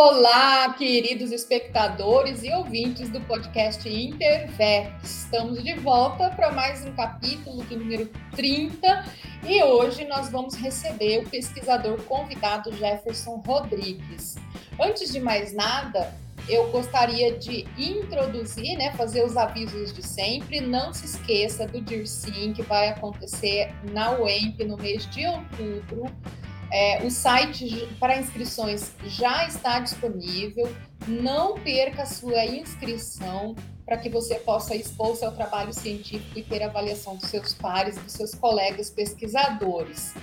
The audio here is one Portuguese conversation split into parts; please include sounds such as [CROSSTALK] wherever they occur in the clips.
Olá, queridos espectadores e ouvintes do podcast Intervex. Estamos de volta para mais um capítulo do número 30 e hoje nós vamos receber o pesquisador convidado Jefferson Rodrigues. Antes de mais nada, eu gostaria de introduzir, né, fazer os avisos de sempre. Não se esqueça do DIRSIM, que vai acontecer na UEMP no mês de outubro. É, o site para inscrições já está disponível. Não perca a sua inscrição para que você possa expor seu trabalho científico e ter avaliação dos seus pares, dos seus colegas pesquisadores.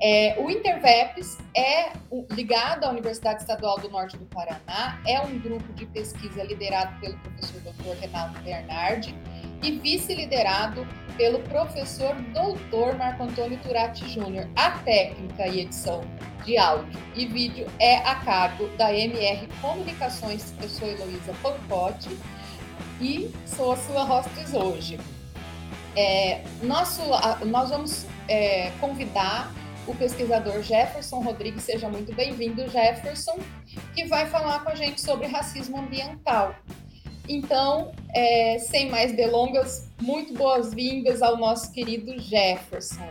É, o Interveps é ligado à Universidade Estadual do Norte do Paraná, é um grupo de pesquisa liderado pelo professor Dr. Renato Bernardi e vice-liderado pelo professor doutor Marco Antônio Turati Júnior. A técnica e edição de áudio e vídeo é a cargo da MR Comunicações. Eu sou Heloísa Pancotti e sou a sua hostess hoje. É, nosso, nós vamos é, convidar o pesquisador Jefferson Rodrigues, seja muito bem-vindo, Jefferson, que vai falar com a gente sobre racismo ambiental. Então, é, sem mais delongas, muito boas-vindas ao nosso querido Jefferson.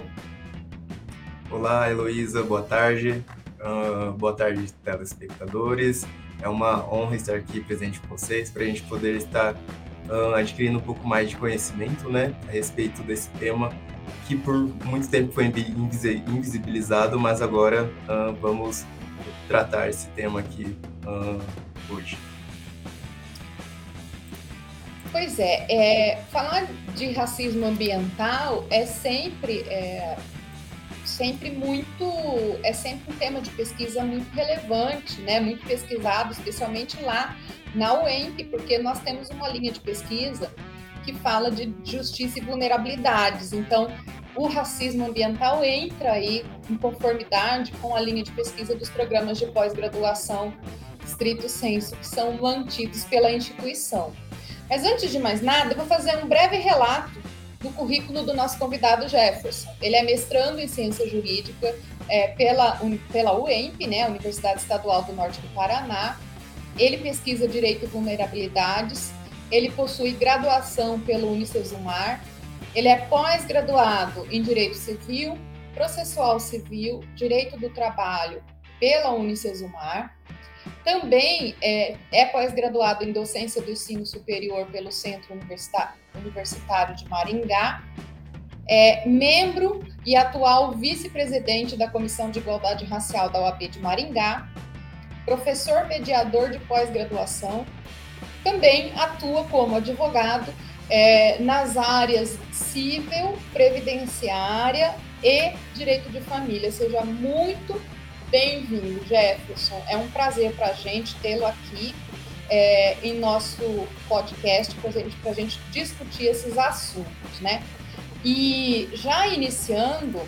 Olá, Heloísa, boa tarde. Uh, boa tarde, telespectadores. É uma honra estar aqui presente com vocês para a gente poder estar uh, adquirindo um pouco mais de conhecimento né, a respeito desse tema que por muito tempo foi invisibilizado, mas agora uh, vamos tratar esse tema aqui hoje. Pois é, é, falar de racismo ambiental é sempre, é, sempre muito, é sempre um tema de pesquisa muito relevante, né? Muito pesquisado, especialmente lá na UEMP, porque nós temos uma linha de pesquisa que fala de justiça e vulnerabilidades. Então, o racismo ambiental entra aí em conformidade com a linha de pesquisa dos programas de pós-graduação estrito senso que são mantidos pela instituição. Mas antes de mais nada, eu vou fazer um breve relato do currículo do nosso convidado Jefferson. Ele é mestrando em ciência jurídica é, pela, pela UEMP, né, Universidade Estadual do Norte do Paraná. Ele pesquisa direito e vulnerabilidades. Ele possui graduação pelo Unicesumar. Ele é pós-graduado em direito civil, processual civil, direito do trabalho pela Unicesumar também é, é pós-graduado em docência do ensino superior pelo Centro Universitário de Maringá, é membro e atual vice-presidente da Comissão de Igualdade Racial da OAB de Maringá, professor mediador de pós-graduação, também atua como advogado é, nas áreas civil, previdenciária e direito de família. Seja muito Bem-vindo, Jefferson. É um prazer para a gente tê-lo aqui é, em nosso podcast para gente, a gente discutir esses assuntos, né? E já iniciando,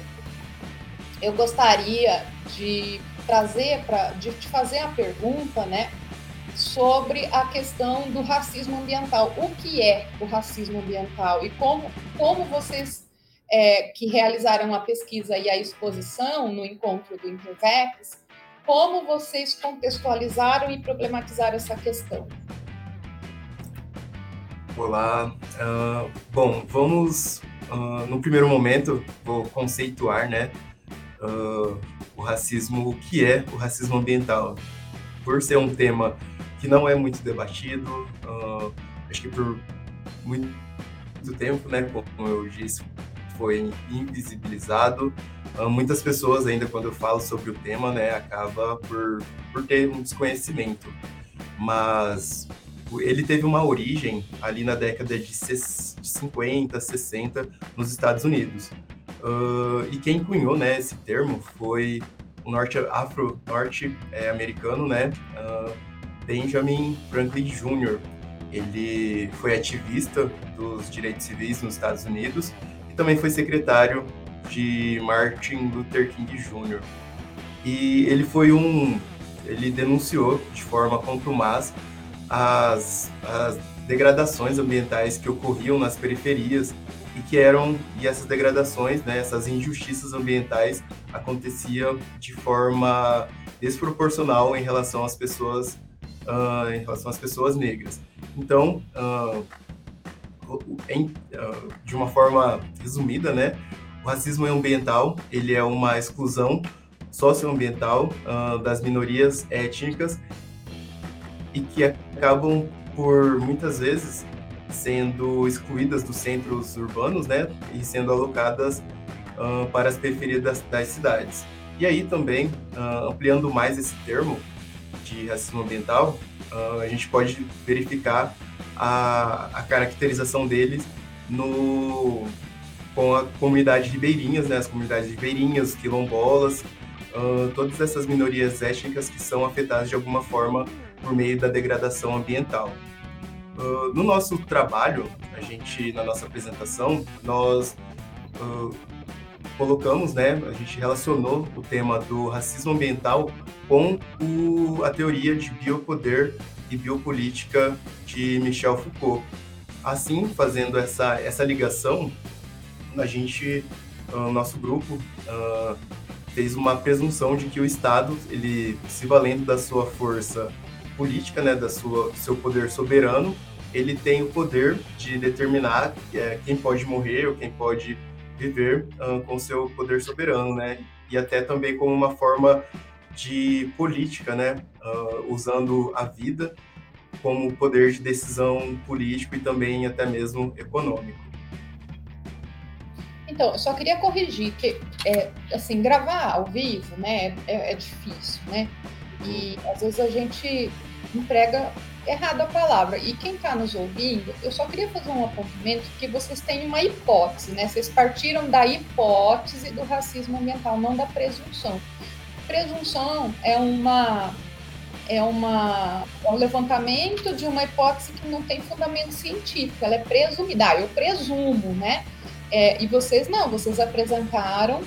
eu gostaria de trazer para de te fazer a pergunta, né, sobre a questão do racismo ambiental. O que é o racismo ambiental e como como vocês é, que realizaram a pesquisa e a exposição no encontro do Intervex, como vocês contextualizaram e problematizaram essa questão? Olá, uh, bom, vamos, uh, no primeiro momento, vou conceituar, né, uh, o racismo, o que é o racismo ambiental. Por ser um tema que não é muito debatido, acho que por muito tempo, né, como eu disse, foi invisibilizado. Uh, muitas pessoas ainda quando eu falo sobre o tema, né, acaba por, por ter um desconhecimento. Mas ele teve uma origem ali na década de 50, 60 nos Estados Unidos. Uh, e quem cunhou né, esse termo foi o norte afro-norte-americano, né, uh, Benjamin Franklin Jr. Ele foi ativista dos direitos civis nos Estados Unidos e também foi secretário de Martin Luther King Jr. E ele foi um, ele denunciou de forma contumaz as, as degradações ambientais que ocorriam nas periferias e que eram e essas degradações, né, essas injustiças ambientais aconteciam de forma desproporcional em relação às pessoas uh, em relação às pessoas negras. Então, uh, de uma forma resumida, né, o racismo ambiental ele é uma exclusão socioambiental das minorias étnicas e que acabam por muitas vezes sendo excluídas dos centros urbanos, né, e sendo alocadas para as periferias das, das cidades. E aí também, uh, ampliando mais esse termo de racismo ambiental, uh, a gente pode verificar a, a caracterização deles no, com a comunidade ribeirinhas, né, as comunidades ribeirinhas, quilombolas, uh, todas essas minorias étnicas que são afetadas de alguma forma por meio da degradação ambiental. Uh, no nosso trabalho, a gente, na nossa apresentação, nós uh, colocamos, né, a gente relacionou o tema do racismo ambiental com o, a teoria de biopoder e biopolítica de Michel Foucault. Assim, fazendo essa, essa ligação, a gente, o uh, nosso grupo, uh, fez uma presunção de que o Estado, ele se valendo da sua força política, né, da sua seu poder soberano, ele tem o poder de determinar é, quem pode morrer ou quem pode viver uh, com seu poder soberano, né? E até também como uma forma de política, né? Uh, usando a vida como poder de decisão político e também até mesmo econômico. Então, eu só queria corrigir que, é, assim, gravar ao vivo, né, é, é difícil, né? E às vezes a gente emprega errado a palavra. E quem está nos ouvindo, eu só queria fazer um apontamento que vocês têm uma hipótese, né? Vocês partiram da hipótese do racismo ambiental, não da presunção. Presunção é uma é uma é um levantamento de uma hipótese que não tem fundamento científico, ela é presumida. Ah, eu presumo, né? É, e vocês não, vocês apresentaram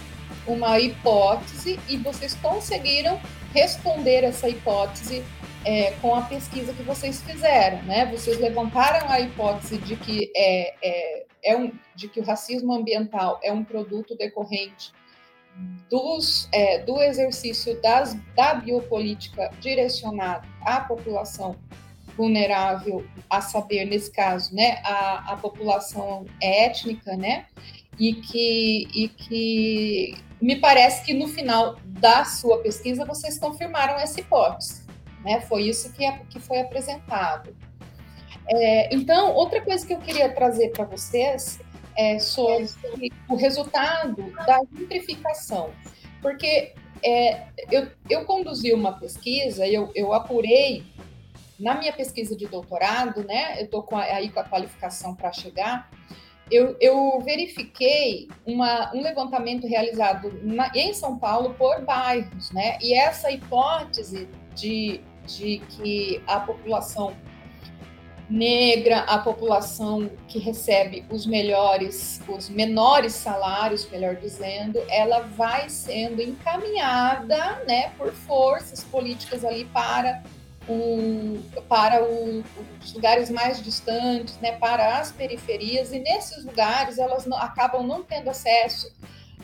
uma hipótese e vocês conseguiram responder essa hipótese é, com a pesquisa que vocês fizeram, né? Vocês levantaram a hipótese de que é, é, é um, de que o racismo ambiental é um produto decorrente dos, é, do exercício das, da biopolítica direcionada à população vulnerável, a saber, nesse caso, né, a, a população étnica, né, e que, e que me parece que no final da sua pesquisa vocês confirmaram essa hipótese. Né? Foi isso que, é, que foi apresentado. É, então, outra coisa que eu queria trazer para vocês é sobre o resultado da gentrificação, porque é, eu, eu conduzi uma pesquisa, eu, eu apurei na minha pesquisa de doutorado, né? Eu estou aí com a qualificação para chegar. Eu, eu, verifiquei uma, um levantamento realizado na, em São Paulo por bairros, né? E essa hipótese de de que a população negra, a população que recebe os melhores, os menores salários, melhor dizendo, ela vai sendo encaminhada, né, por forças políticas ali para o, para o, os lugares mais distantes, né, para as periferias, e nesses lugares elas não, acabam não tendo acesso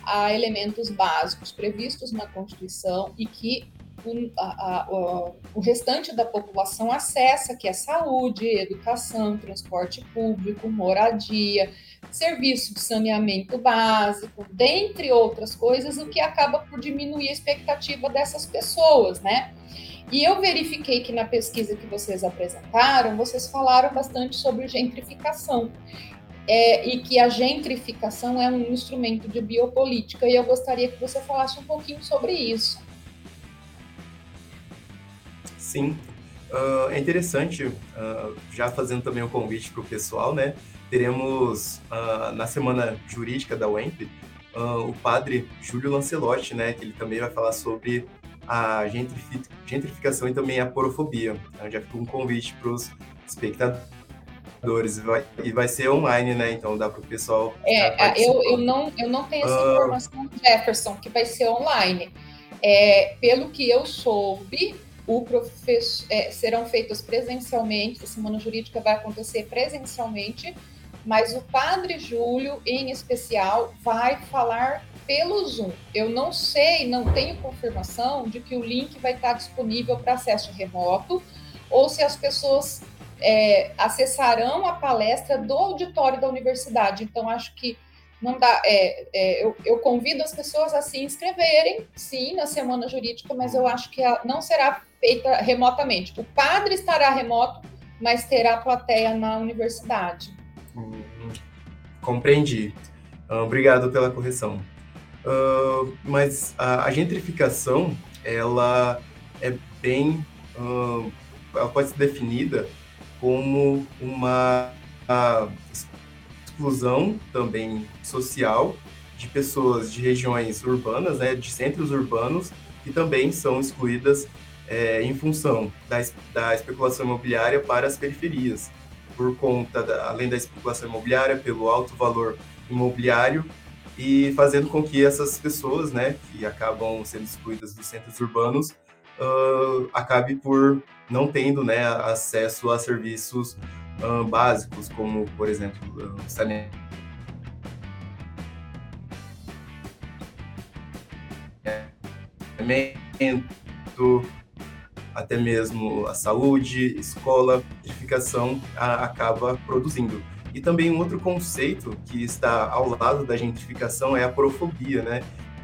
a elementos básicos previstos na Constituição e que o, a, a, o restante da população acessa, que é saúde, educação, transporte público, moradia, serviço de saneamento básico, dentre outras coisas, o que acaba por diminuir a expectativa dessas pessoas, né? E eu verifiquei que na pesquisa que vocês apresentaram, vocês falaram bastante sobre gentrificação. É, e que a gentrificação é um instrumento de biopolítica, e eu gostaria que você falasse um pouquinho sobre isso. Sim. Uh, é interessante, uh, já fazendo também um convite para o pessoal, né? Teremos uh, na semana jurídica da UEMP o padre Júlio Lancelotti, né? Que ele também vai falar sobre a gentrificação e também a porofobia. Então, já ficou um convite para os espectadores e vai, e vai ser online, né? Então dá para o pessoal. É, eu, eu, não, eu não tenho essa informação, Jefferson, que vai ser online. É, pelo que eu soube, o professor, é, serão feitas presencialmente, a semana jurídica vai acontecer presencialmente, mas o padre Júlio, em especial, vai falar pelo Zoom. Eu não sei, não tenho confirmação de que o link vai estar disponível para acesso remoto ou se as pessoas é, acessarão a palestra do auditório da universidade. Então, acho que não dá. É, é, eu, eu, convido as pessoas a se inscreverem, sim, na semana jurídica, mas eu acho que não será feita remotamente. O padre estará remoto, mas terá plateia na universidade. Hum, compreendi. Uh, obrigado pela correção. Uh, mas a, a, gentrificação, ela é bem, uh, ela pode ser definida como uma exclusão também social de pessoas de regiões urbanas, né, de centros urbanos, que também são excluídas é, em função da, da especulação imobiliária para as periferias, por conta, da, além da especulação imobiliária, pelo alto valor imobiliário e fazendo com que essas pessoas, né, que acabam sendo excluídas dos centros urbanos, uh, acabe por não tendo, né, acesso a serviços básicos, como, por exemplo, uh, saneamento, até mesmo a saúde, escola, gentrificação a, acaba produzindo. E também um outro conceito que está ao lado da gentrificação é a porofobia, né?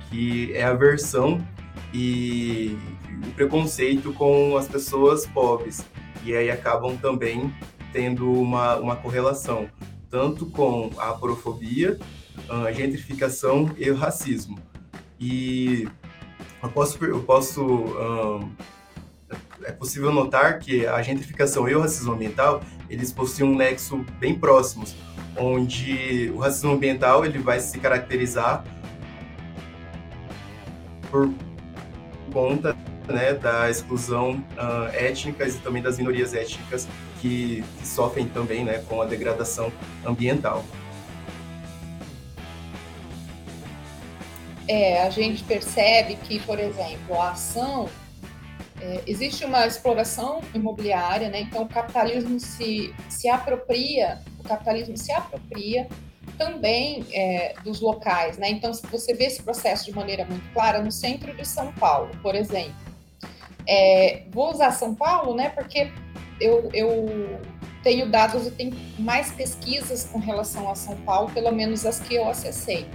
Que é a aversão e o preconceito com as pessoas pobres. E aí acabam também tendo uma, uma correlação, tanto com a porofobia, a gentrificação e o racismo. E eu posso, eu posso um, é possível notar que a gentrificação e o racismo ambiental eles possuem um nexo bem próximos, onde o racismo ambiental ele vai se caracterizar por conta né, da exclusão uh, étnica e também das minorias étnicas que, que sofrem também né, com a degradação ambiental. É, a gente percebe que, por exemplo, a ação é, existe uma exploração imobiliária, né? Então o capitalismo se, se apropria, o capitalismo se apropria também é, dos locais, né? Então você vê esse processo de maneira muito clara no centro de São Paulo, por exemplo. É, vou usar São Paulo, né? Porque eu, eu tenho dados e tenho mais pesquisas com relação a São Paulo, pelo menos as que eu acessei.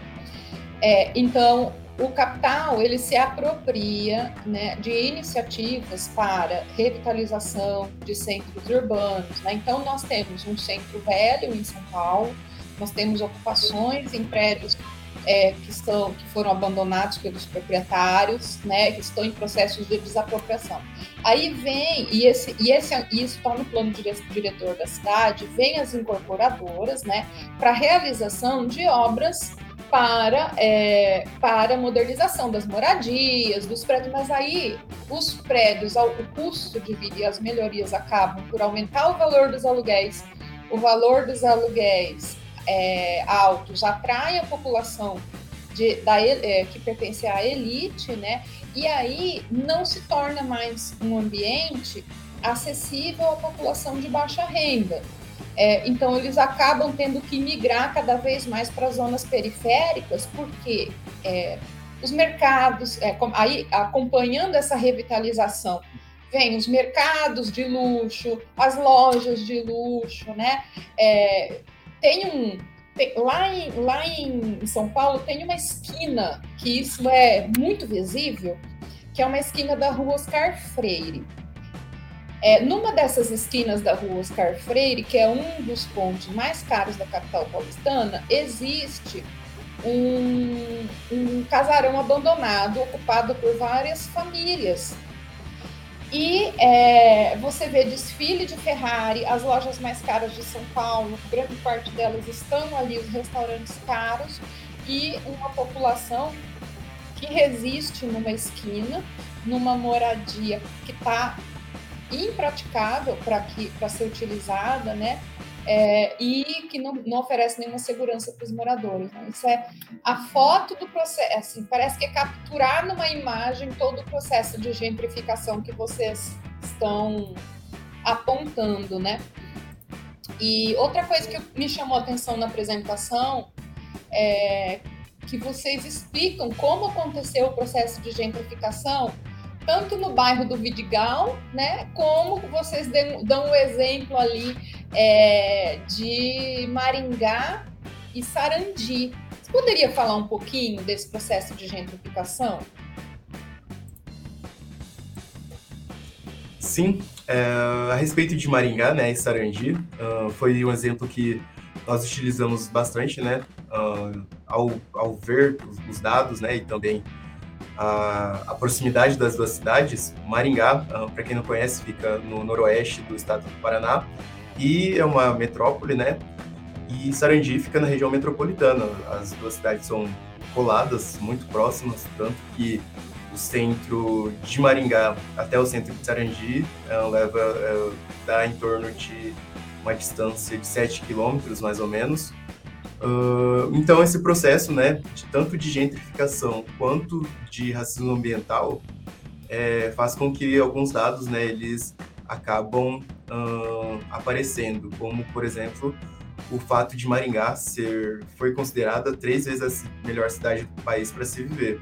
É, então, o capital ele se apropria né, de iniciativas para revitalização de centros urbanos. Né? Então, nós temos um centro velho em São Paulo, nós temos ocupações em prédios é, que, estão, que foram abandonados pelos proprietários, né, que estão em processos de desapropriação. Aí vem, e, esse, e esse, isso está no plano diretor da cidade, vem as incorporadoras né, para realização de obras para, é, para modernização das moradias, dos prédios, mas aí os prédios, o custo de vida e as melhorias acabam por aumentar o valor dos aluguéis, o valor dos aluguéis é, altos atrai a população de, da, é, que pertence à elite, né? E aí não se torna mais um ambiente acessível à população de baixa renda. É, então, eles acabam tendo que migrar cada vez mais para zonas periféricas, porque é, os mercados, é, aí, acompanhando essa revitalização, vem os mercados de luxo, as lojas de luxo, né? É, tem um. Tem, lá, em, lá em São Paulo tem uma esquina que isso é muito visível, que é uma esquina da rua Oscar Freire. É, numa dessas esquinas da rua Oscar Freire, que é um dos pontos mais caros da capital paulistana, existe um, um casarão abandonado ocupado por várias famílias. E é, você vê desfile de Ferrari, as lojas mais caras de São Paulo, grande parte delas estão ali, os restaurantes caros, e uma população que resiste numa esquina, numa moradia que está impraticável para ser utilizada, né? É, e que não, não, oferece nenhuma segurança para os moradores. Né? Isso é a foto do processo, assim, parece que é capturar numa imagem todo o processo de gentrificação que vocês estão apontando, né? E outra coisa que me chamou a atenção na apresentação é que vocês explicam como aconteceu o processo de gentrificação, tanto no bairro do Vidigal, né, como vocês dão o um exemplo ali é, de Maringá e Sarandi. Você poderia falar um pouquinho desse processo de gentrificação? Sim, é, a respeito de Maringá né, e Sarandi, uh, foi um exemplo que nós utilizamos bastante, né, uh, ao, ao ver os, os, dados, né, e também a, a proximidade das duas cidades. Maringá, uh, para quem não conhece, fica no noroeste do estado do Paraná e é uma metrópole, né, e Sarandi fica na região metropolitana. As duas cidades são coladas, muito próximas, tanto que o centro de Maringá até o centro de Sarandi uh, leva uh, dá em torno de uma distância de 7 quilômetros, mais ou menos. Uh, então, esse processo, né, de tanto de gentrificação quanto de racismo ambiental, é, faz com que alguns dados, né, eles acabam uh, aparecendo, como, por exemplo, o fato de Maringá ser foi considerada três vezes a melhor cidade do país para se viver.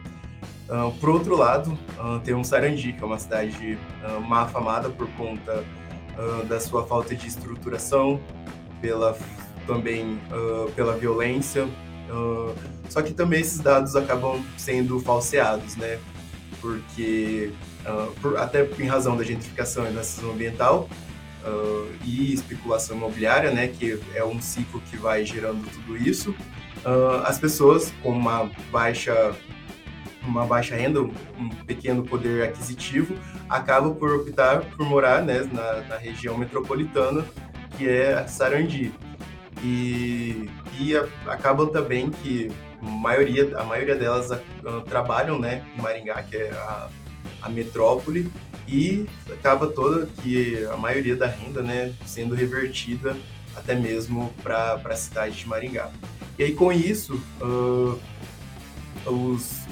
Uh, por outro lado, uh, tem um Sarandi, que é uma cidade uh, má afamada por conta da sua falta de estruturação, pela também pela violência. só que também esses dados acabam sendo falseados, né? Porque por, até em razão da gentrificação e da racismo ambiental, Uh, e especulação imobiliária, né, que é um ciclo que vai gerando tudo isso, uh, as pessoas com uma baixa uma baixa renda, um pequeno poder aquisitivo, acaba por optar por morar né, na, na região metropolitana, que é Sarandi. E, e acabam também que a maioria, a maioria delas uh, trabalham né, em Maringá, que é a, a metrópole, e acaba toda que a maioria da renda né, sendo revertida até mesmo para a cidade de Maringá. E aí com isso, uh, os,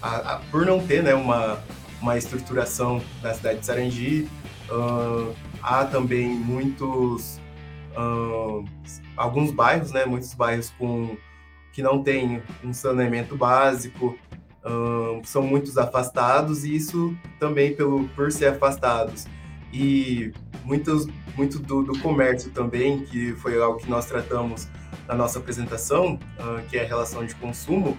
a, a, por não ter né, uma, uma estruturação da cidade de Sarandi, uh, há também muitos alguns bairros, né, muitos bairros com que não têm um saneamento básico, são muitos afastados e isso também pelo por ser afastados. E muitos muito do, do comércio também que foi algo que nós tratamos na nossa apresentação, que é a relação de consumo,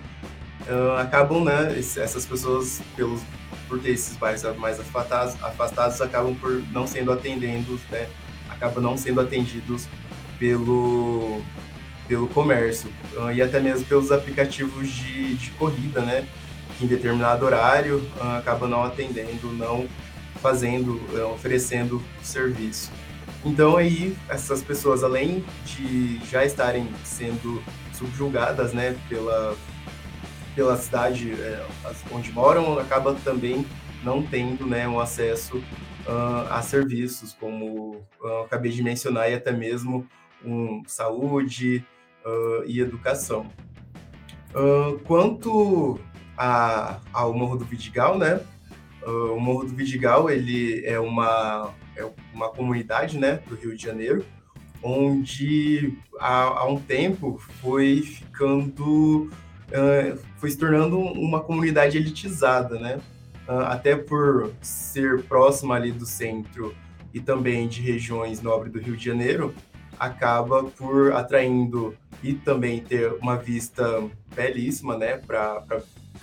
acabam, né, essas pessoas, pelos, por ter esses bairros mais afastados, afastados, acabam por não sendo atendidos, né, acabam não sendo atendidos pelo, pelo comércio uh, e até mesmo pelos aplicativos de, de corrida, né, que em determinado horário uh, acabam não atendendo, não fazendo, uh, oferecendo serviço. Então aí essas pessoas, além de já estarem sendo subjugadas, né, pela pela cidade é, onde moram, acaba também não tendo né, um acesso uh, a serviços, como uh, acabei de mencionar, e até mesmo um, saúde uh, e educação. quanto a, ao Morro do Vidigal, né? o Morro do Vidigal ele é uma, é uma comunidade né, do Rio de Janeiro, onde há, há um tempo foi ficando foi se tornando uma comunidade elitizada, né? Uh, até por ser próxima ali do centro e também de regiões nobres do Rio de Janeiro, acaba por atraindo e também ter uma vista belíssima, né, para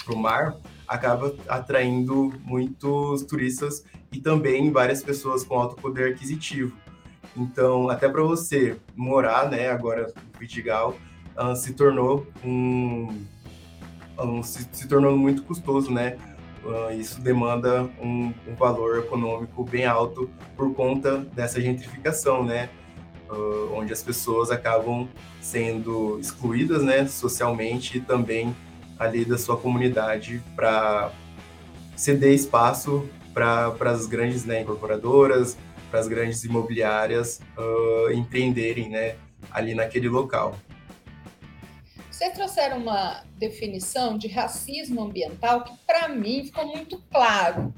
o mar, acaba atraindo muitos turistas e também várias pessoas com alto poder aquisitivo. Então, até para você morar, né, agora no Vidigal, uh, se tornou um se, se tornou muito custoso, né? Uh, isso demanda um, um, valor econômico bem alto por conta dessa gentrificação, né? Uh, onde as pessoas acabam sendo excluídas, né, socialmente e também ali da sua comunidade para ceder espaço para as grandes né, incorporadoras, para as grandes imobiliárias uh, empreenderem, né, ali naquele local. Vocês trouxeram uma definição de racismo ambiental que, para mim, ficou muito claro,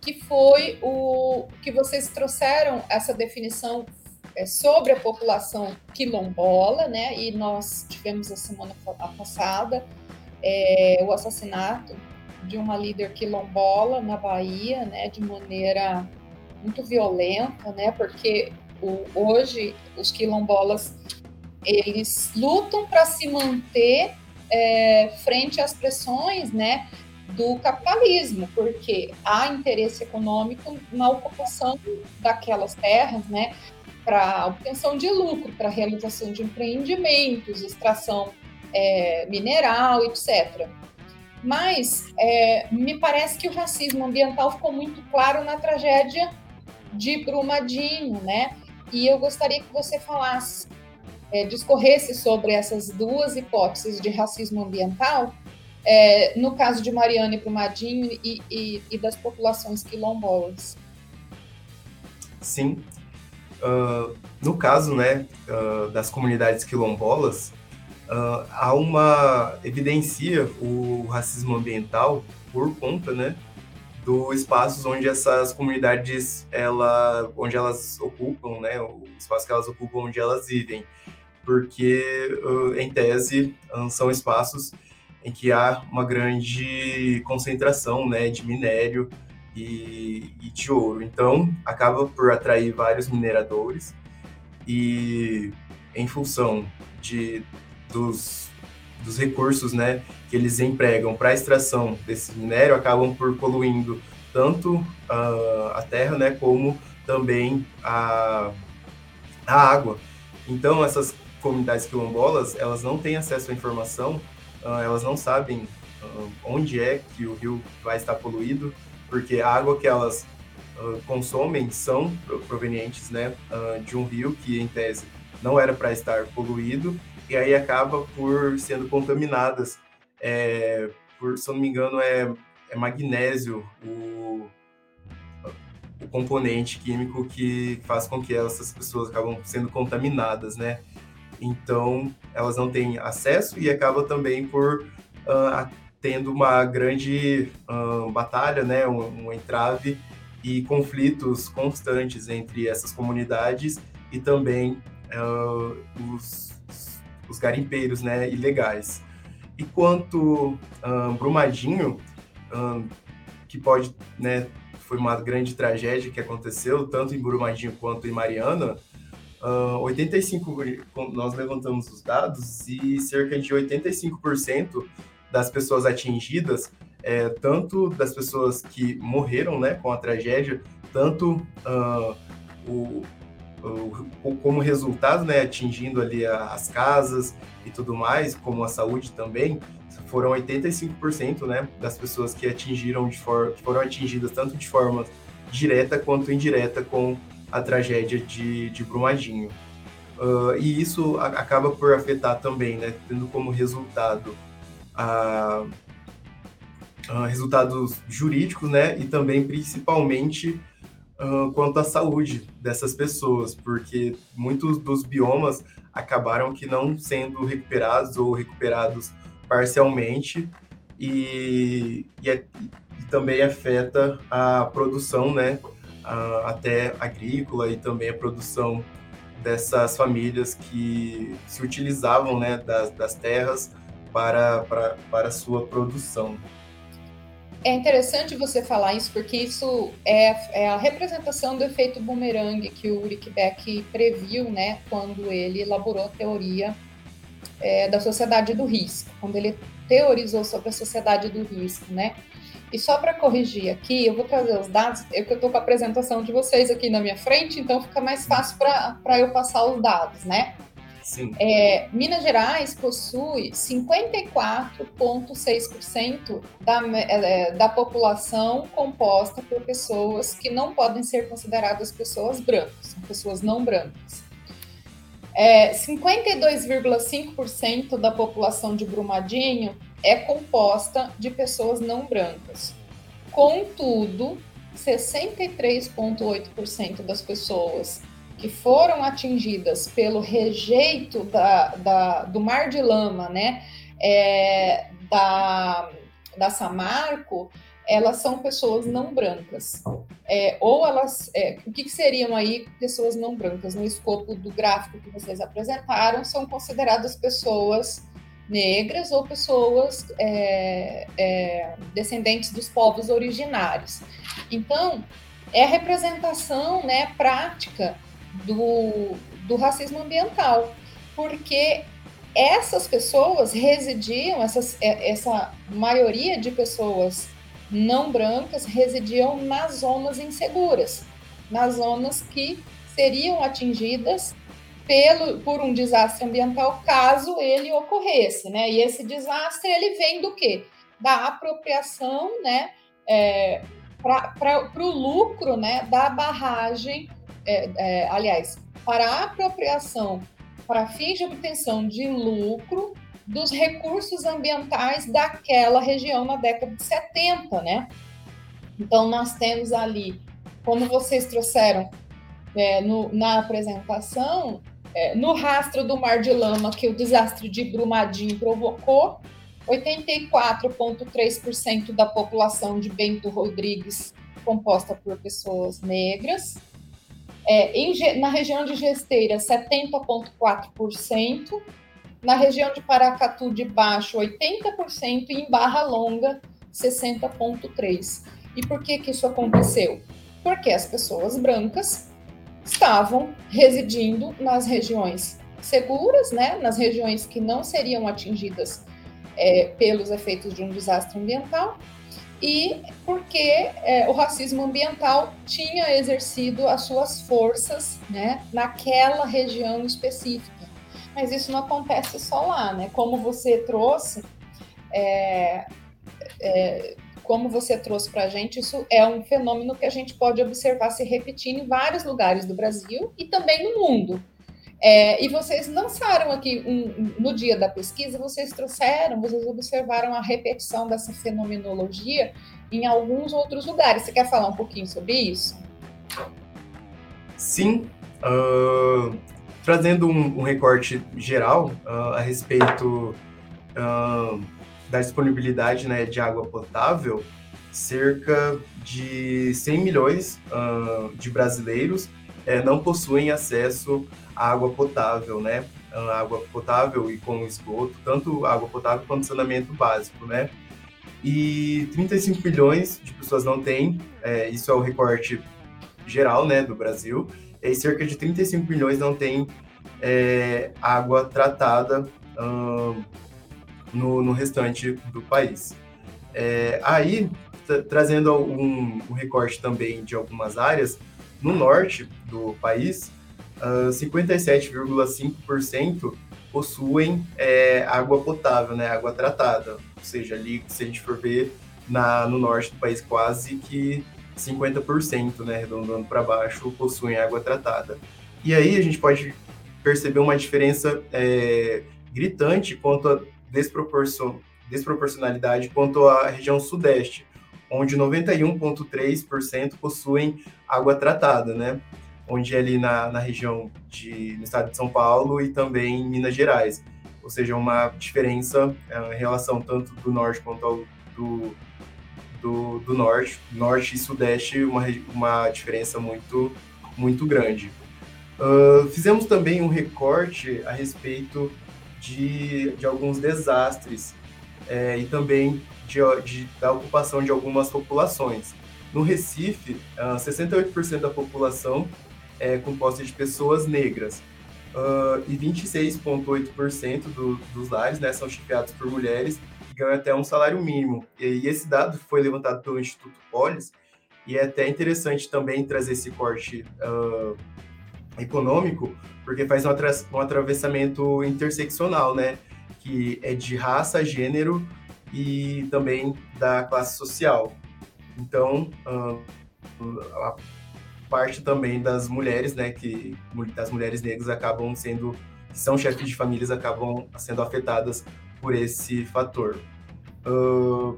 que foi o que vocês trouxeram essa definição é, sobre a população quilombola, né? E nós tivemos a semana passada é, o assassinato de uma líder quilombola na Bahia, né, de maneira muito violenta, né, porque o, hoje os quilombolas eles lutam para se manter é, frente às pressões, né, do capitalismo, porque há interesse econômico na ocupação daquelas terras, né, para obtenção de lucro, para realização de empreendimentos, extração é, mineral, etc. Mas é, me parece que o racismo ambiental ficou muito claro na tragédia de Brumadinho, né? E eu gostaria que você falasse, é, discorresse sobre essas duas hipóteses de racismo ambiental, é, no caso de Mariana e Brumadinho e, e, e das populações quilombolas. Sim. Uh, no caso né, uh, das comunidades quilombolas, uh, há uma evidencia o racismo ambiental por conta né, dos espaços onde essas comunidades ela, onde elas ocupam, né, o espaço que elas ocupam onde elas vivem, porque em tese são espaços em que há uma grande concentração né, de minério e, e de ouro. Então, acaba por atrair vários mineradores e, em função de, dos, dos recursos né, que eles empregam para a extração desse minério, acabam por poluindo tanto uh, a terra né, como também a, a água. Então, essas comunidades quilombolas, elas não têm acesso à informação, uh, elas não sabem uh, onde é que o rio vai estar poluído, porque a água que elas uh, consomem são provenientes né, de um rio que, em tese, não era para estar poluído, e aí acaba por sendo contaminadas. É, por, se eu não me engano, é, é magnésio o, o componente químico que faz com que essas pessoas acabam sendo contaminadas, né? Então, elas não têm acesso e acaba também por uh, tendo uma grande uh, batalha, né, um, um entrave e conflitos constantes entre essas comunidades e também uh, os, os garimpeiros né, ilegais. E quanto Brumadinho, que pode, né, foi uma grande tragédia que aconteceu, tanto em Brumadinho quanto em Mariana, uh, 85, nós levantamos os dados e cerca de 85% das pessoas atingidas, é, tanto das pessoas que morreram né, com a tragédia, tanto uh, o, o, como resultado, né, atingindo ali as casas e tudo mais, como a saúde também, foram 85% né, das pessoas que atingiram de forma, que foram atingidas tanto de forma direta quanto indireta com a tragédia de, de Brumadinho. Uh, e isso acaba por afetar também, né, tendo como resultado a resultados jurídicos, né, e também principalmente uh, quanto à saúde dessas pessoas, porque muitos dos biomas acabaram que não sendo recuperados ou recuperados parcialmente e, e, é, e também afeta a produção, né, até agrícola e também a produção dessas famílias que se utilizavam, né, das, das terras para, para, para a sua produção. É interessante você falar isso, porque isso é, é a representação do efeito boomerang que o Rick Beck previu, né, quando ele elaborou a teoria é, da sociedade do risco, quando ele teorizou sobre a sociedade do risco, né? E só para corrigir aqui, eu vou trazer os dados, eu que estou com a apresentação de vocês aqui na minha frente, então fica mais fácil para eu passar os dados, né? Sim. É, Minas Gerais possui 54,6% da, é, da população composta por pessoas que não podem ser consideradas pessoas brancas, pessoas não brancas. É, 52,5% da população de Brumadinho é composta de pessoas não brancas. Contudo, 63,8% das pessoas que foram atingidas pelo rejeito da, da, do mar de lama, né, é, da, da Samarco, elas são pessoas não brancas. É, ou elas, é, o que, que, seriam aí pessoas não brancas? No escopo do gráfico que vocês apresentaram, são consideradas pessoas negras ou pessoas é, é, descendentes dos povos originários. Então, é a representação né, prática do, do racismo ambiental, porque essas pessoas residiam, essas, é, essa maioria de pessoas não brancas residiam nas zonas inseguras, nas zonas que seriam atingidas pelo, por um desastre ambiental caso ele ocorresse, né? E esse desastre ele vem do quê? Da apropriação, né? É, para o lucro, né? Da barragem, é, é, aliás, para a apropriação para fins de obtenção de lucro dos recursos ambientais daquela região na década de 70, né? Então, nós temos ali, como vocês trouxeram é, no, na apresentação, é, no rastro do mar de lama que o desastre de Brumadinho provocou, 84,3% da população de Bento Rodrigues composta por pessoas negras, é, em, na região de Gesteira, 70,4%. Na região de Paracatu de Baixo, 80%. E em Barra Longa, 60,3%. E por que, que isso aconteceu? Porque as pessoas brancas estavam residindo nas regiões seguras, né, nas regiões que não seriam atingidas é, pelos efeitos de um desastre ambiental, e porque é, o racismo ambiental tinha exercido as suas forças né, naquela região específica. Mas isso não acontece só lá, né? Como você trouxe, é, é, como você trouxe para a gente, isso é um fenômeno que a gente pode observar se repetindo em vários lugares do Brasil e também no mundo. É, e vocês lançaram aqui um, no dia da pesquisa, vocês trouxeram, vocês observaram a repetição dessa fenomenologia em alguns outros lugares. Você quer falar um pouquinho sobre isso? Sim. Uh, trazendo um, um, recorte geral uh, a respeito uh, da disponibilidade né, de água potável, cerca de 100 milhões de brasileiros eh, não possuem acesso água potável, né? Água potável e com esgoto, tanto água potável quanto saneamento básico, né? E 35 milhões de pessoas não têm, é, isso é o recorte geral, né, do Brasil, e cerca de 35 milhões não têm é, água tratada no, no, restante do país. É, aí, trazendo um, um recorte também de algumas áreas, no norte do país, uh, ah, 57,5% possuem é, água potável, né, água tratada. Ou seja, ali, se a gente for ver na, no norte do país, quase que 50%, né, arredondando para baixo, possuem água tratada. E aí a gente pode perceber uma diferença é, gritante quanto a desproporcion, desproporcionalidade quanto à região sudeste, onde 91,3% possuem água tratada, né? onde é ali na, na região de, no estado de São Paulo e também em Minas Gerais. Ou seja, uma diferença é, em relação tanto do norte quanto ao do, do, do norte, norte e sudeste, uma, uma diferença muito, muito grande. Uh, fizemos também um recorte a respeito de, de alguns desastres é, e também de, de, da ocupação de algumas populações. No Recife, uh, 68% da população é composta de pessoas negras. Uh, e 26,8% do, dos lares né, são chefiados por mulheres que ganham até um salário mínimo. E, e, esse dado foi levantado pelo Instituto Polis, e é até interessante também trazer esse corte uh, econômico, porque faz um, um atravessamento interseccional, né? Que é de raça, gênero e também da classe social. Então, uh, a parte também das mulheres, né, que das mulheres negras acabam sendo, que são chefes de famílias, acabam sendo afetadas por esse fator. Uh,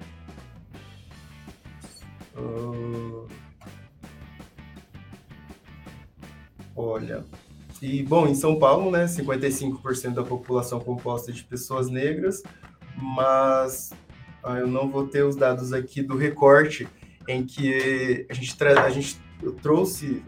uh, olha, e bom, em São Paulo, né, 55% da população composta de pessoas negras, mas ah, eu não vou ter os dados aqui do recorte em que a gente, a gente trouxe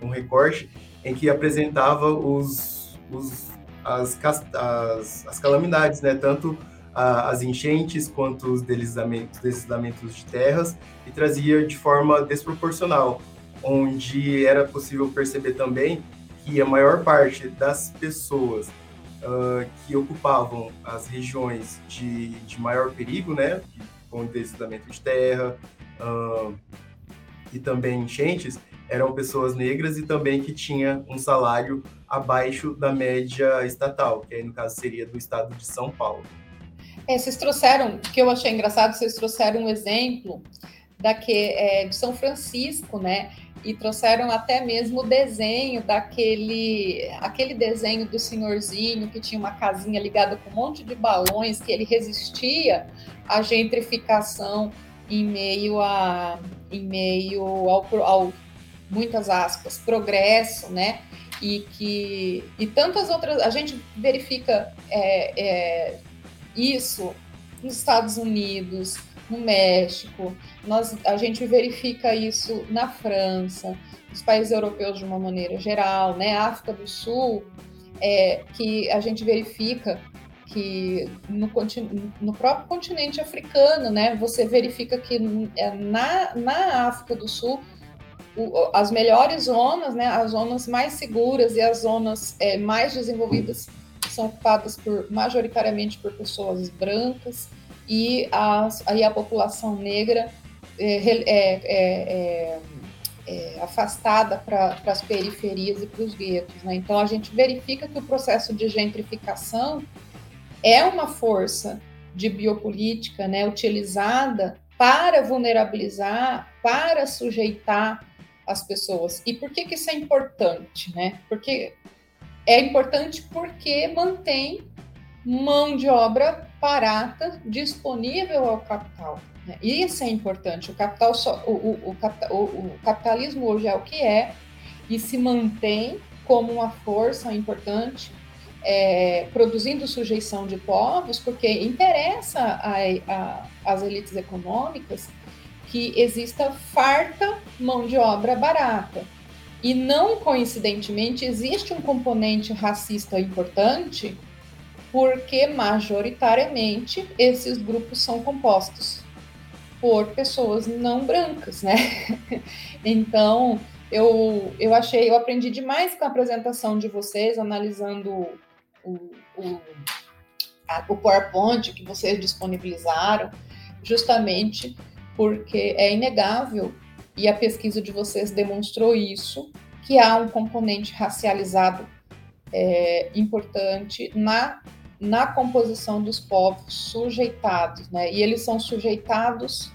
um recorte em que apresentava os, os as, as, as calamidades, né? Tanto a, as enchentes quanto os deslizamentos, deslizamentos de terras e trazia de forma desproporcional, onde era possível perceber também que a maior parte das pessoas uh, que ocupavam as regiões de, de maior perigo, né, com deslizamento de terra uh, e também enchentes, eram pessoas negras e também que tinha um salário abaixo da média estatal, que aí no caso seria do estado de São Paulo. É, vocês trouxeram, que eu achei engraçado, vocês trouxeram um exemplo daqui, é, de São Francisco, né? E trouxeram até mesmo o desenho daquele aquele desenho do senhorzinho que tinha uma casinha ligada com um monte de balões, que ele resistia à gentrificação em meio a em meio ao, ao muitas aspas progresso, né? E que e tantas outras a gente verifica é, é, isso nos Estados Unidos, no México, nós, a gente verifica isso na França, nos países europeus de uma maneira geral, né? África do Sul, é, que a gente verifica que no, no, próprio continente africano, né, você verifica que é, na, na África do Sul as melhores zonas, né, as zonas mais seguras e as zonas é, mais desenvolvidas são ocupadas por majoritariamente por pessoas brancas e, as, aí a população negra é, é, é, é, é afastada para as periferias e para os guetos. Né? Então a gente verifica que o processo de gentrificação é uma força de biopolítica né, utilizada para vulnerabilizar, para sujeitar as pessoas. E por que, que isso é importante? Né? Porque é importante porque mantém mão de obra barata disponível ao capital. Né? Isso é importante. O capital só, o, o, o, o, capitalismo hoje é o que é e se mantém como uma força importante, é, produzindo sujeição de povos, porque interessa às elites econômicas que exista farta mão de obra barata. E não coincidentemente existe um componente racista importante, porque majoritariamente esses grupos são compostos por pessoas não brancas, né? [LAUGHS] então, eu, eu achei, eu aprendi demais com a apresentação de vocês, analisando o, o, a, o PowerPoint que vocês disponibilizaram, justamente porque é inegável e a pesquisa de vocês demonstrou isso, que há um componente racializado é, importante na, na composição dos povos sujeitados, né? E eles são sujeitados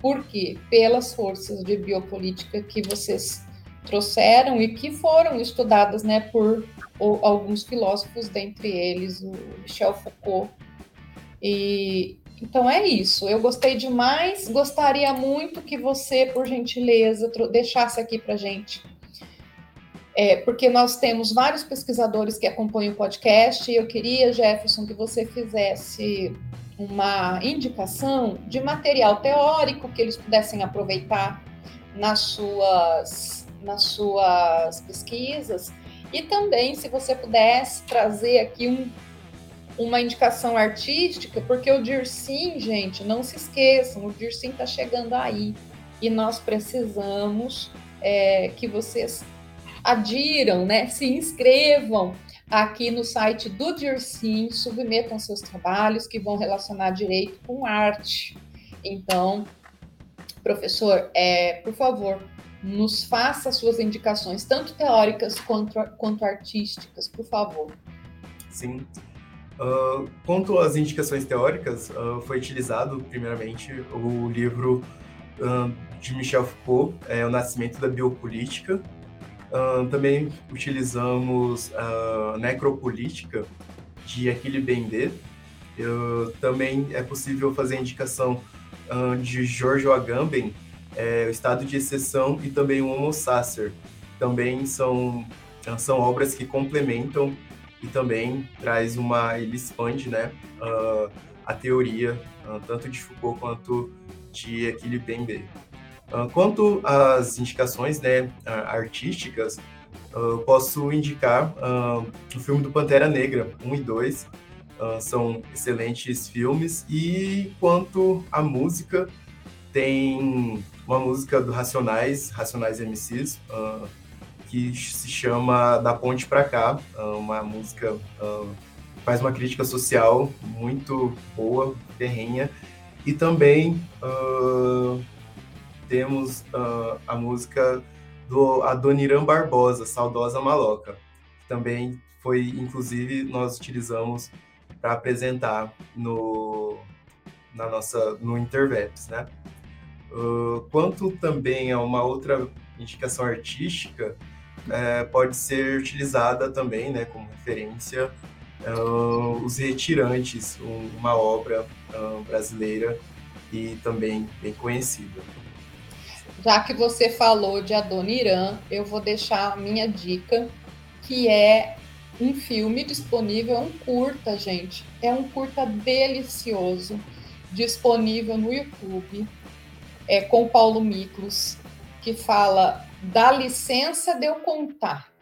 por quê? Pelas forças de biopolítica que vocês trouxeram e que foram estudadas, né, por alguns filósofos, dentre eles o Michel Foucault. E, então é isso. Eu gostei demais. Gostaria muito que você, por gentileza, deixasse aqui para gente. É, porque nós temos vários pesquisadores que acompanham o podcast e eu queria, Jefferson, que você fizesse uma indicação de material teórico que eles pudessem aproveitar nas suas, nas suas pesquisas. E também se você pudesse trazer aqui um uma indicação artística, porque o Dircim, gente, não se esqueçam, o Dircim está chegando aí. E nós precisamos é, que vocês adiram, né, se inscrevam aqui no site do Dircim, submetam seus trabalhos que vão relacionar direito com arte. Então, professor, é, por favor, nos faça suas indicações, tanto teóricas quanto, quanto artísticas, por favor. Sim. Uh, quanto às indicações teóricas, uh, foi utilizado, primeiramente, o livro uh, de Michel Foucault, é, O Nascimento da Biopolítica. Também utilizamos a Necropolítica, de Achille Bender. também é possível fazer indicação de Giorgio Agamben, é, Estado de Exceção e também o Homo Sacer. Também são, são obras que complementam e também traz uma, ele expande, né, a teoria tanto de Foucault quanto de Achille Bembe. Uh, quanto às indicações, né, artísticas, uh, posso indicar uh, o filme do Pantera Negra, 1 e 2. Uh, são excelentes filmes. E quanto à música, tem uma música do Racionais, Racionais MCs, que se chama Da Ponte Pra Cá, uma música uh, faz uma crítica social muito boa, terrenha, e também temos a música do Adoniran Barbosa, Saudosa Maloca, que também foi, inclusive, nós utilizamos para apresentar no, na nossa, no Interveps, né? Uh, quanto também a uma outra indicação artística, é, pode ser utilizada também né, como referência uh, Os Retirantes, uma obra uh, brasileira e também bem conhecida. Já que você falou de Adoniran, eu vou deixar a minha dica, que é um filme disponível, um curta, gente. É um curta delicioso, disponível no YouTube é, com Paulo Miklos, que fala dá licença de eu contar,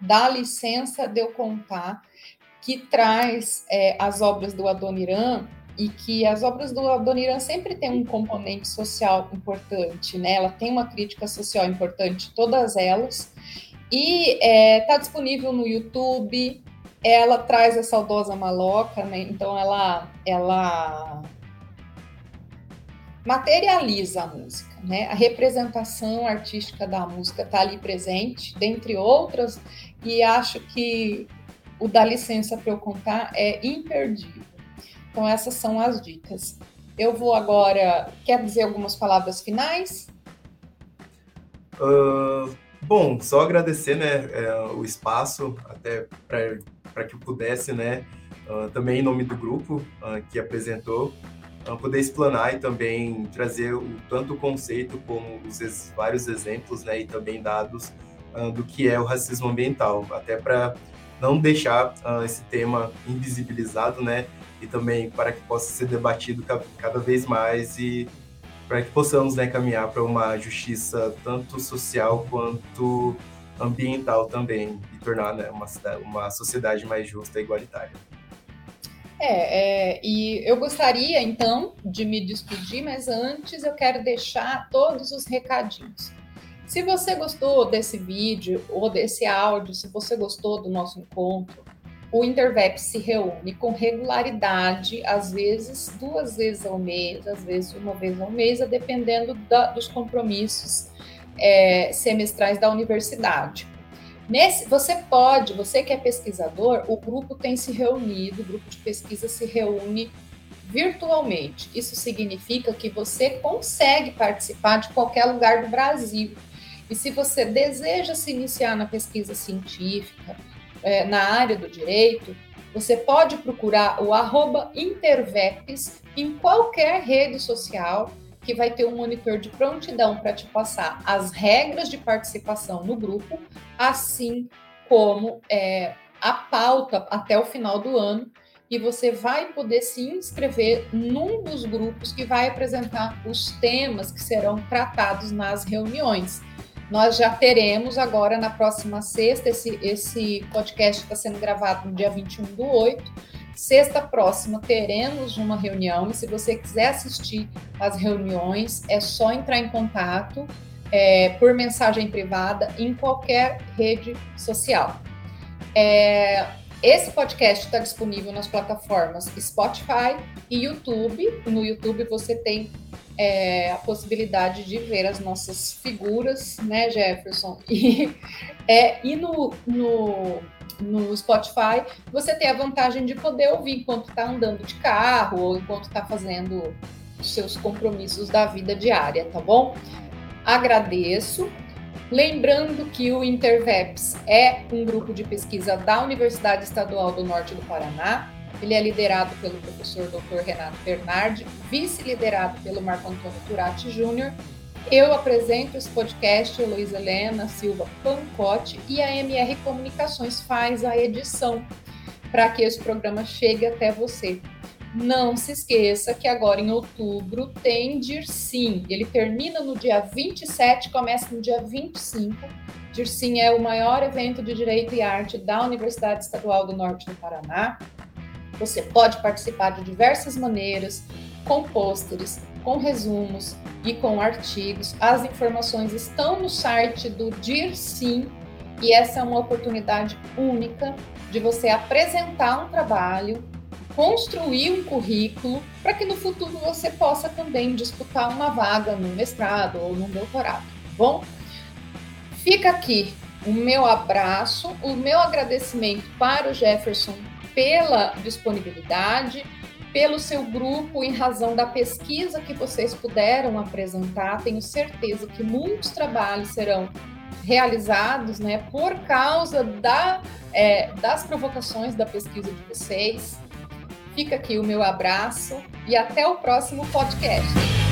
dá licença de eu contar, que traz é, as obras do Adoniran e que as obras do Adoniran sempre têm um componente social importante, né? Ela tem uma crítica social importante, todas elas, e está é, tá disponível no YouTube. Ela traz a saudosa maloca, né? Então ela, ela materializa a música, né? A representação artística da música está ali presente, dentre outras, e acho que o Dá Licença para eu contar é imperdível. Então, essas são as dicas. Eu vou agora. Quer dizer algumas palavras finais? Uh, bom, só agradecer né, é, o espaço, até para que pudesse, né, uh, também em nome do grupo uh, que apresentou, poder explanar e também trazer o, tanto o conceito como os vários exemplos né, e também dados do que é o racismo ambiental, até para não deixar esse tema invisibilizado, né, e também para que possa ser debatido cada, vez mais e para que possamos né, caminhar para uma justiça tanto social quanto ambiental também e tornar né, uma, uma sociedade mais justa e igualitária. É, é, e eu gostaria então de me despedir, mas antes eu quero deixar todos os recadinhos. Se você gostou desse vídeo ou desse áudio, se você gostou do nosso encontro, o Intervep se reúne com regularidade, às vezes duas vezes ao mês, às vezes uma vez ao mês, dependendo da, dos compromissos é, semestrais da universidade. Nesse, você pode, você que é pesquisador, o grupo tem se reunido, o grupo de pesquisa se reúne virtualmente. Isso significa que você consegue participar de qualquer lugar do Brasil. E se você deseja se iniciar na pesquisa científica, é, na área do direito, você pode procurar o arroba Interveps em qualquer rede social que vai ter um monitor de prontidão para te passar as regras de participação no grupo, assim como é, a pauta até o final do ano. E você vai poder se inscrever num dos grupos que vai apresentar os temas que serão tratados nas reuniões. Nós já teremos agora na próxima sexta, esse, esse podcast está sendo gravado no dia 21 do 8 Sexta próxima teremos uma reunião e se você quiser assistir às reuniões, é só entrar em contato é, por mensagem privada em qualquer rede social. É, esse podcast está disponível nas plataformas Spotify e YouTube. No YouTube você tem é, a possibilidade de ver as nossas figuras, né, Jefferson? [LAUGHS] E, é, e no, no no Spotify, você tem a vantagem de poder ouvir enquanto está andando de carro ou enquanto está fazendo seus compromissos da vida diária, tá bom? Agradeço. Lembrando que o Interveps é um grupo de pesquisa da Universidade Estadual do Norte do Paraná. Ele é liderado pelo professor Dr. Renato Bernardi, vice-liderado pelo Marco Antônio Turati Júnior eu apresento esse podcast, Luiz Helena Silva Pancotti, e a MR Comunicações faz a edição para que esse programa chegue até você. Não se esqueça que agora em outubro tem DIRSIM. Ele termina no dia 27, começa no dia 25 DIRSIM é o maior evento de Direito e Arte da Universidade Estadual do Norte do Paraná. Você pode participar de diversas maneiras, com pôsteres, com resumos e com artigos. As informações estão no site do DIRSIM e essa é uma oportunidade única de você apresentar um trabalho, construir um currículo, para que no futuro você possa também disputar uma vaga no mestrado ou no doutorado, tá bom? Fica aqui o meu abraço, o meu agradecimento para o Jefferson pela disponibilidade, pelo seu grupo, em razão da pesquisa que vocês puderam apresentar. Tenho certeza que muitos trabalhos serão realizados né, por causa da, é, das provocações da pesquisa de vocês. Fica aqui o meu abraço e até o próximo podcast.